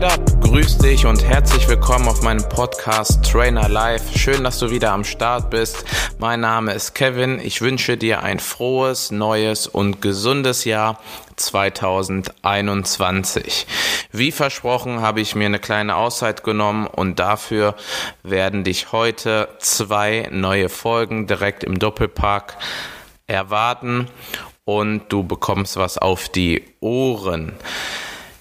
geht ab? Grüß dich und herzlich willkommen auf meinem Podcast Trainer Live. Schön, dass du wieder am Start bist. Mein Name ist Kevin. Ich wünsche dir ein frohes, neues und gesundes Jahr 2021. Wie versprochen habe ich mir eine kleine Auszeit genommen und dafür werden dich heute zwei neue Folgen direkt im Doppelpark erwarten und du bekommst was auf die Ohren.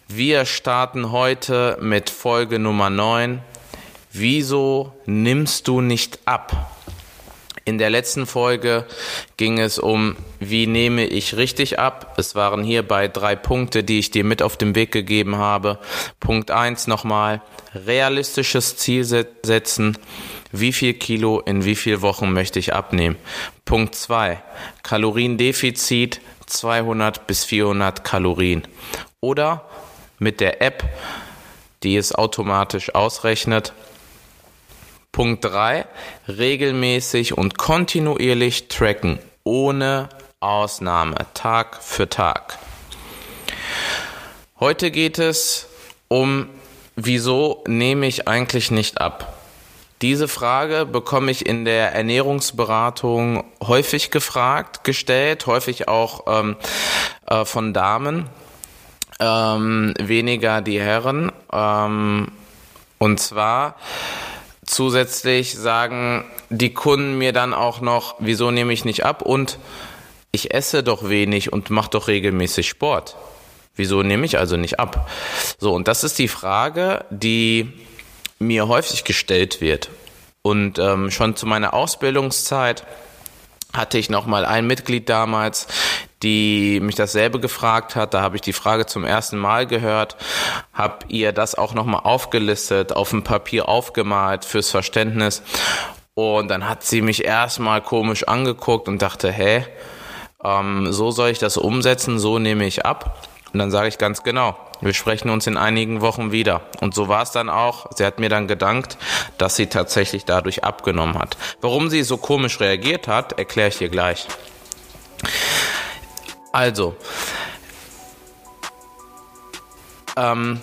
Wir starten heute mit Folge Nummer 9. Wieso nimmst du nicht ab? In der letzten Folge ging es um, wie nehme ich richtig ab. Es waren hierbei drei Punkte, die ich dir mit auf den Weg gegeben habe. Punkt eins nochmal, realistisches Ziel setzen. Wie viel Kilo in wie viel Wochen möchte ich abnehmen? Punkt zwei, Kaloriendefizit 200 bis 400 Kalorien. Oder mit der App, die es automatisch ausrechnet. Punkt 3. Regelmäßig und kontinuierlich tracken, ohne Ausnahme, Tag für Tag. Heute geht es um, wieso nehme ich eigentlich nicht ab? Diese Frage bekomme ich in der Ernährungsberatung häufig gefragt, gestellt, häufig auch ähm, äh, von Damen ähm, weniger die Herren. Ähm, und zwar zusätzlich sagen die Kunden mir dann auch noch, wieso nehme ich nicht ab und ich esse doch wenig und mache doch regelmäßig Sport. Wieso nehme ich also nicht ab? So, und das ist die Frage, die mir häufig gestellt wird. Und ähm, schon zu meiner Ausbildungszeit hatte ich noch mal ein Mitglied damals, die mich dasselbe gefragt hat. Da habe ich die Frage zum ersten Mal gehört, habe ihr das auch nochmal aufgelistet, auf dem Papier aufgemalt fürs Verständnis. Und dann hat sie mich erstmal komisch angeguckt und dachte, hä, ähm, so soll ich das umsetzen, so nehme ich ab. Und dann sage ich ganz genau, wir sprechen uns in einigen Wochen wieder. Und so war es dann auch. Sie hat mir dann gedankt, dass sie tatsächlich dadurch abgenommen hat. Warum sie so komisch reagiert hat, erkläre ich dir gleich. Also, ähm,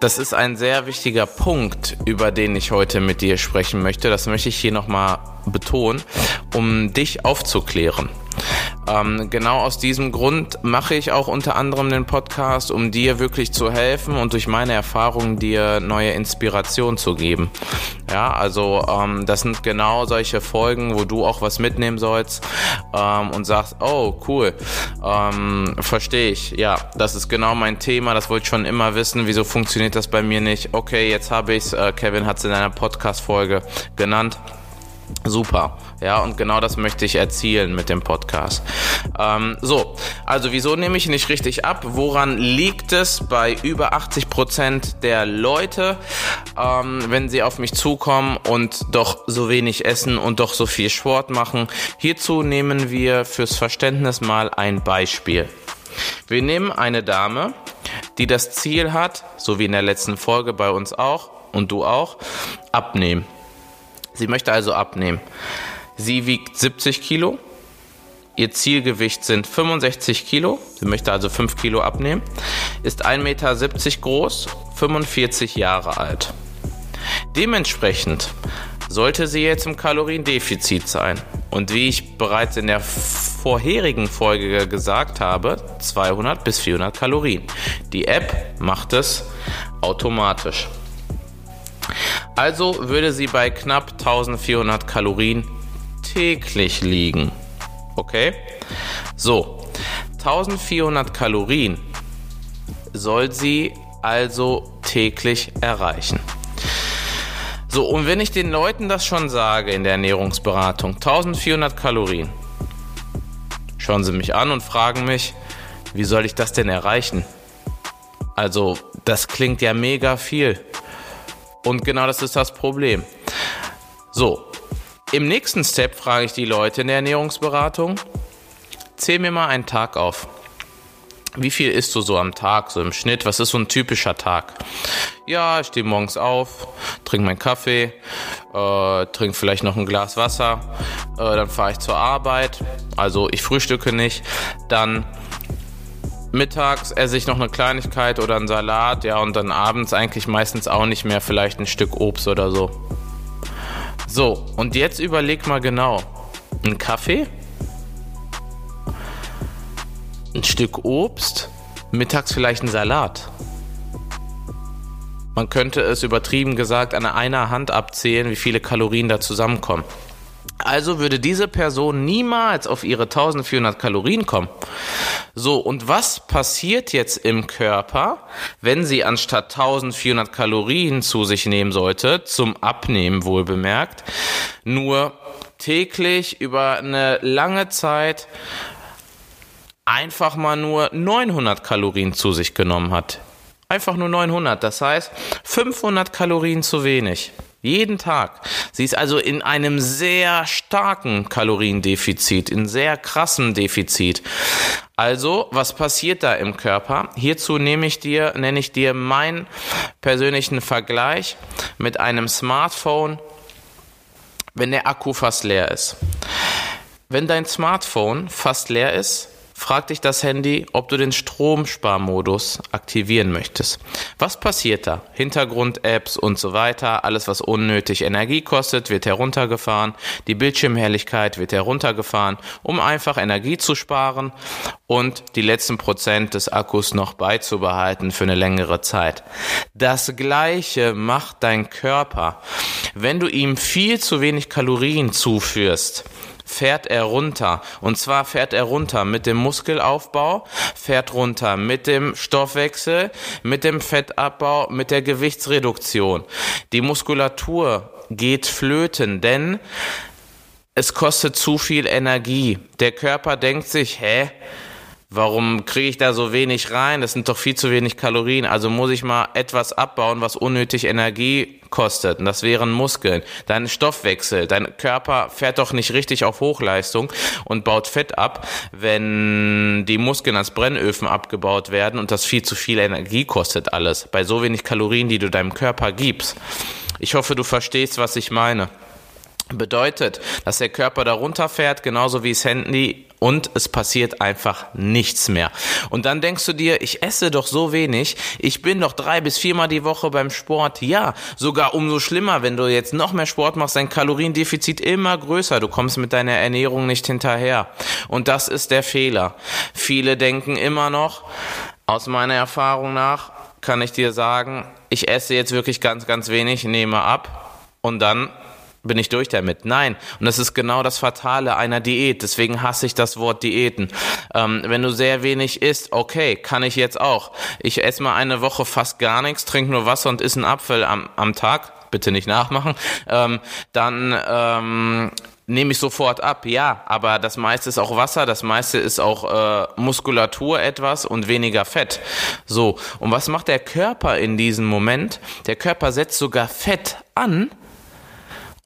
das ist ein sehr wichtiger Punkt, über den ich heute mit dir sprechen möchte. Das möchte ich hier nochmal betonen, um dich aufzuklären. Ähm, genau aus diesem Grund mache ich auch unter anderem den Podcast, um dir wirklich zu helfen und durch meine Erfahrungen dir neue Inspiration zu geben. Ja, also ähm, das sind genau solche Folgen, wo du auch was mitnehmen sollst ähm, und sagst, oh cool, ähm, verstehe ich. Ja, das ist genau mein Thema. Das wollte ich schon immer wissen. Wieso funktioniert das bei mir nicht? Okay, jetzt habe ich's. Äh, Kevin hat es in einer Podcast-Folge genannt. Super, ja, und genau das möchte ich erzielen mit dem Podcast. Ähm, so, also wieso nehme ich nicht richtig ab? Woran liegt es bei über 80 Prozent der Leute, ähm, wenn sie auf mich zukommen und doch so wenig essen und doch so viel Sport machen? Hierzu nehmen wir fürs Verständnis mal ein Beispiel. Wir nehmen eine Dame, die das Ziel hat, so wie in der letzten Folge bei uns auch und du auch, abnehmen. Sie möchte also abnehmen. Sie wiegt 70 Kilo. Ihr Zielgewicht sind 65 Kilo. Sie möchte also 5 Kilo abnehmen. Ist 1,70 Meter groß, 45 Jahre alt. Dementsprechend sollte sie jetzt im Kaloriendefizit sein. Und wie ich bereits in der vorherigen Folge gesagt habe, 200 bis 400 Kalorien. Die App macht es automatisch. Also würde sie bei knapp 1400 Kalorien täglich liegen. Okay? So, 1400 Kalorien soll sie also täglich erreichen. So, und wenn ich den Leuten das schon sage in der Ernährungsberatung, 1400 Kalorien, schauen sie mich an und fragen mich, wie soll ich das denn erreichen? Also, das klingt ja mega viel. Und genau das ist das Problem. So, im nächsten Step frage ich die Leute in der Ernährungsberatung, zähl mir mal einen Tag auf. Wie viel isst du so am Tag, so im Schnitt? Was ist so ein typischer Tag? Ja, ich stehe morgens auf, trinke meinen Kaffee, äh, trinke vielleicht noch ein Glas Wasser, äh, dann fahre ich zur Arbeit. Also ich frühstücke nicht. Dann mittags esse ich noch eine Kleinigkeit oder einen Salat, ja, und dann abends eigentlich meistens auch nicht mehr, vielleicht ein Stück Obst oder so. So, und jetzt überleg mal genau. Ein Kaffee? Ein Stück Obst? Mittags vielleicht ein Salat? Man könnte es übertrieben gesagt an einer Hand abzählen, wie viele Kalorien da zusammenkommen. Also würde diese Person niemals auf ihre 1400 Kalorien kommen. So, und was passiert jetzt im Körper, wenn sie anstatt 1400 Kalorien zu sich nehmen sollte, zum Abnehmen wohl bemerkt, nur täglich über eine lange Zeit einfach mal nur 900 Kalorien zu sich genommen hat. Einfach nur 900, das heißt 500 Kalorien zu wenig. Jeden Tag. Sie ist also in einem sehr starken Kaloriendefizit, in sehr krassem Defizit. Also, was passiert da im Körper? Hierzu nehme ich dir, nenne ich dir meinen persönlichen Vergleich mit einem Smartphone, wenn der Akku fast leer ist. Wenn dein Smartphone fast leer ist, fragt dich das Handy, ob du den Stromsparmodus aktivieren möchtest. Was passiert da? Hintergrund-Apps und so weiter, alles was unnötig Energie kostet, wird heruntergefahren, die Bildschirmhelligkeit wird heruntergefahren, um einfach Energie zu sparen und die letzten Prozent des Akkus noch beizubehalten für eine längere Zeit. Das gleiche macht dein Körper. Wenn du ihm viel zu wenig Kalorien zuführst, fährt er runter. Und zwar fährt er runter mit dem Muskelaufbau, fährt runter mit dem Stoffwechsel, mit dem Fettabbau, mit der Gewichtsreduktion. Die Muskulatur geht flöten, denn es kostet zu viel Energie. Der Körper denkt sich, hä? Warum kriege ich da so wenig rein? Das sind doch viel zu wenig Kalorien. Also muss ich mal etwas abbauen, was unnötig Energie kostet. Und das wären Muskeln. Dein Stoffwechsel, dein Körper fährt doch nicht richtig auf Hochleistung und baut Fett ab, wenn die Muskeln als Brennöfen abgebaut werden und das viel zu viel Energie kostet alles. Bei so wenig Kalorien, die du deinem Körper gibst. Ich hoffe, du verstehst, was ich meine. Bedeutet, dass der Körper da runterfährt, genauso wie das Handy und es passiert einfach nichts mehr. Und dann denkst du dir, ich esse doch so wenig, ich bin doch drei bis viermal die Woche beim Sport. Ja, sogar umso schlimmer, wenn du jetzt noch mehr Sport machst, dein Kaloriendefizit immer größer, du kommst mit deiner Ernährung nicht hinterher. Und das ist der Fehler. Viele denken immer noch, aus meiner Erfahrung nach, kann ich dir sagen, ich esse jetzt wirklich ganz, ganz wenig, nehme ab und dann bin ich durch damit. Nein. Und das ist genau das Fatale einer Diät. Deswegen hasse ich das Wort Diäten. Ähm, wenn du sehr wenig isst, okay, kann ich jetzt auch. Ich esse mal eine Woche fast gar nichts, trinke nur Wasser und esse einen Apfel am, am Tag. Bitte nicht nachmachen. Ähm, dann ähm, nehme ich sofort ab. Ja, aber das meiste ist auch Wasser, das meiste ist auch äh, Muskulatur etwas und weniger Fett. So, und was macht der Körper in diesem Moment? Der Körper setzt sogar Fett an,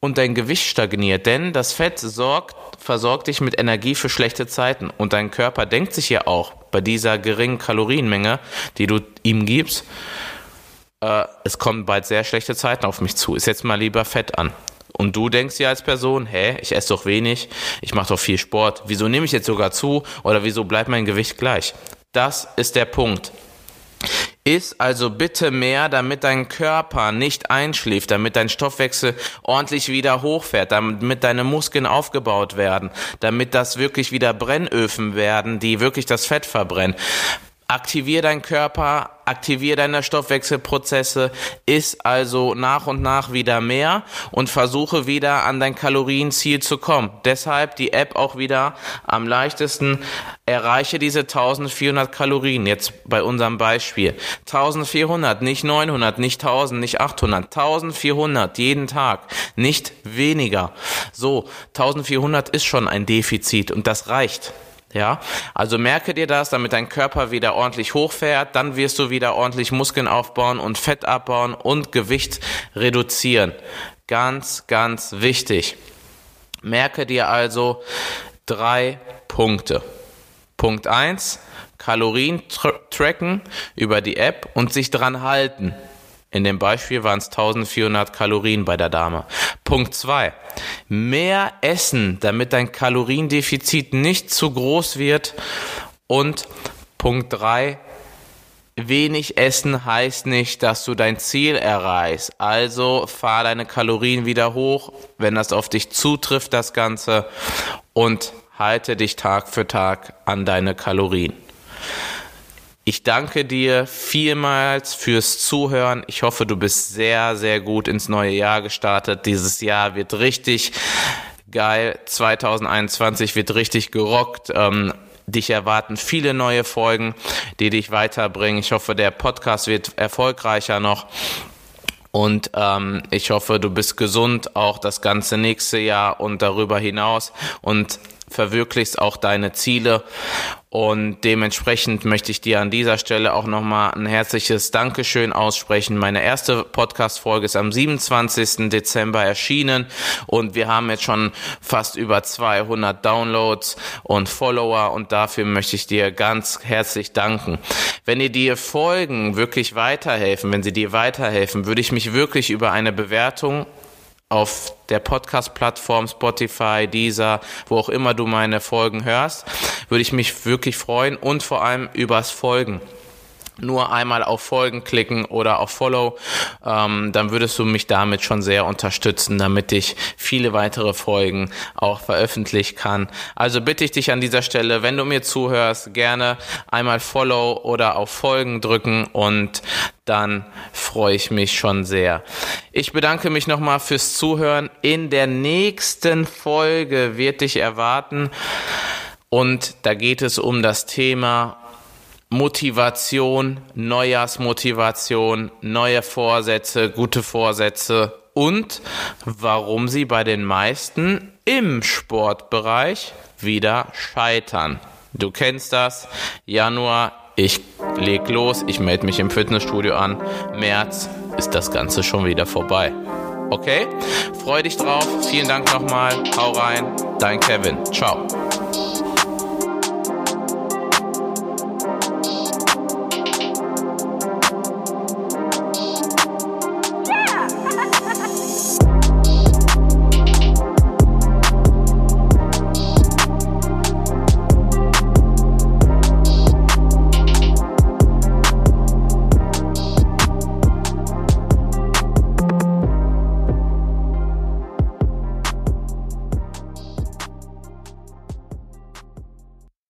und dein Gewicht stagniert, denn das Fett sorgt, versorgt dich mit Energie für schlechte Zeiten und dein Körper denkt sich ja auch bei dieser geringen Kalorienmenge, die du ihm gibst, äh, es kommen bald sehr schlechte Zeiten auf mich zu. Ist jetzt mal lieber Fett an. Und du denkst ja als Person, hä, ich esse doch wenig, ich mache doch viel Sport, wieso nehme ich jetzt sogar zu oder wieso bleibt mein Gewicht gleich? Das ist der Punkt. Iss also bitte mehr, damit dein Körper nicht einschläft, damit dein Stoffwechsel ordentlich wieder hochfährt, damit deine Muskeln aufgebaut werden, damit das wirklich wieder Brennöfen werden, die wirklich das Fett verbrennen. Aktivier deinen Körper, aktivier deine Stoffwechselprozesse, iss also nach und nach wieder mehr und versuche wieder an dein Kalorienziel zu kommen. Deshalb die App auch wieder am leichtesten. Erreiche diese 1400 Kalorien. Jetzt bei unserem Beispiel. 1400, nicht 900, nicht 1000, nicht 800. 1400 jeden Tag. Nicht weniger. So, 1400 ist schon ein Defizit und das reicht. Ja, also merke dir das, damit dein Körper wieder ordentlich hochfährt, dann wirst du wieder ordentlich Muskeln aufbauen und Fett abbauen und Gewicht reduzieren. Ganz, ganz wichtig. Merke dir also drei Punkte. Punkt eins: Kalorien tracken über die App und sich dran halten. In dem Beispiel waren es 1400 Kalorien bei der Dame. Punkt zwei: Mehr essen, damit dein Kaloriendefizit nicht zu groß wird. Und Punkt 3. Wenig essen heißt nicht, dass du dein Ziel erreichst. Also fahr deine Kalorien wieder hoch, wenn das auf dich zutrifft, das Ganze. Und halte dich Tag für Tag an deine Kalorien. Ich danke dir vielmals fürs Zuhören. Ich hoffe, du bist sehr, sehr gut ins neue Jahr gestartet. Dieses Jahr wird richtig geil. 2021 wird richtig gerockt. Ähm, dich erwarten viele neue Folgen, die dich weiterbringen. Ich hoffe, der Podcast wird erfolgreicher noch. Und ähm, ich hoffe, du bist gesund auch das ganze nächste Jahr und darüber hinaus. Und verwirklichst auch deine Ziele. Und dementsprechend möchte ich dir an dieser Stelle auch nochmal ein herzliches Dankeschön aussprechen. Meine erste Podcast-Folge ist am 27. Dezember erschienen und wir haben jetzt schon fast über 200 Downloads und Follower und dafür möchte ich dir ganz herzlich danken. Wenn dir die Folgen wirklich weiterhelfen, wenn sie dir weiterhelfen, würde ich mich wirklich über eine Bewertung auf der Podcast-Plattform Spotify, Deezer, wo auch immer du meine Folgen hörst, würde ich mich wirklich freuen und vor allem übers Folgen nur einmal auf Folgen klicken oder auf Follow, ähm, dann würdest du mich damit schon sehr unterstützen, damit ich viele weitere Folgen auch veröffentlichen kann. Also bitte ich dich an dieser Stelle, wenn du mir zuhörst, gerne einmal Follow oder auf Folgen drücken und dann freue ich mich schon sehr. Ich bedanke mich nochmal fürs Zuhören. In der nächsten Folge wird dich erwarten und da geht es um das Thema Motivation, Neujahrsmotivation, neue Vorsätze, gute Vorsätze und warum sie bei den meisten im Sportbereich wieder scheitern. Du kennst das. Januar, ich leg los, ich melde mich im Fitnessstudio an. März ist das Ganze schon wieder vorbei. Okay? Freu dich drauf. Vielen Dank nochmal. Hau rein. Dein Kevin. Ciao.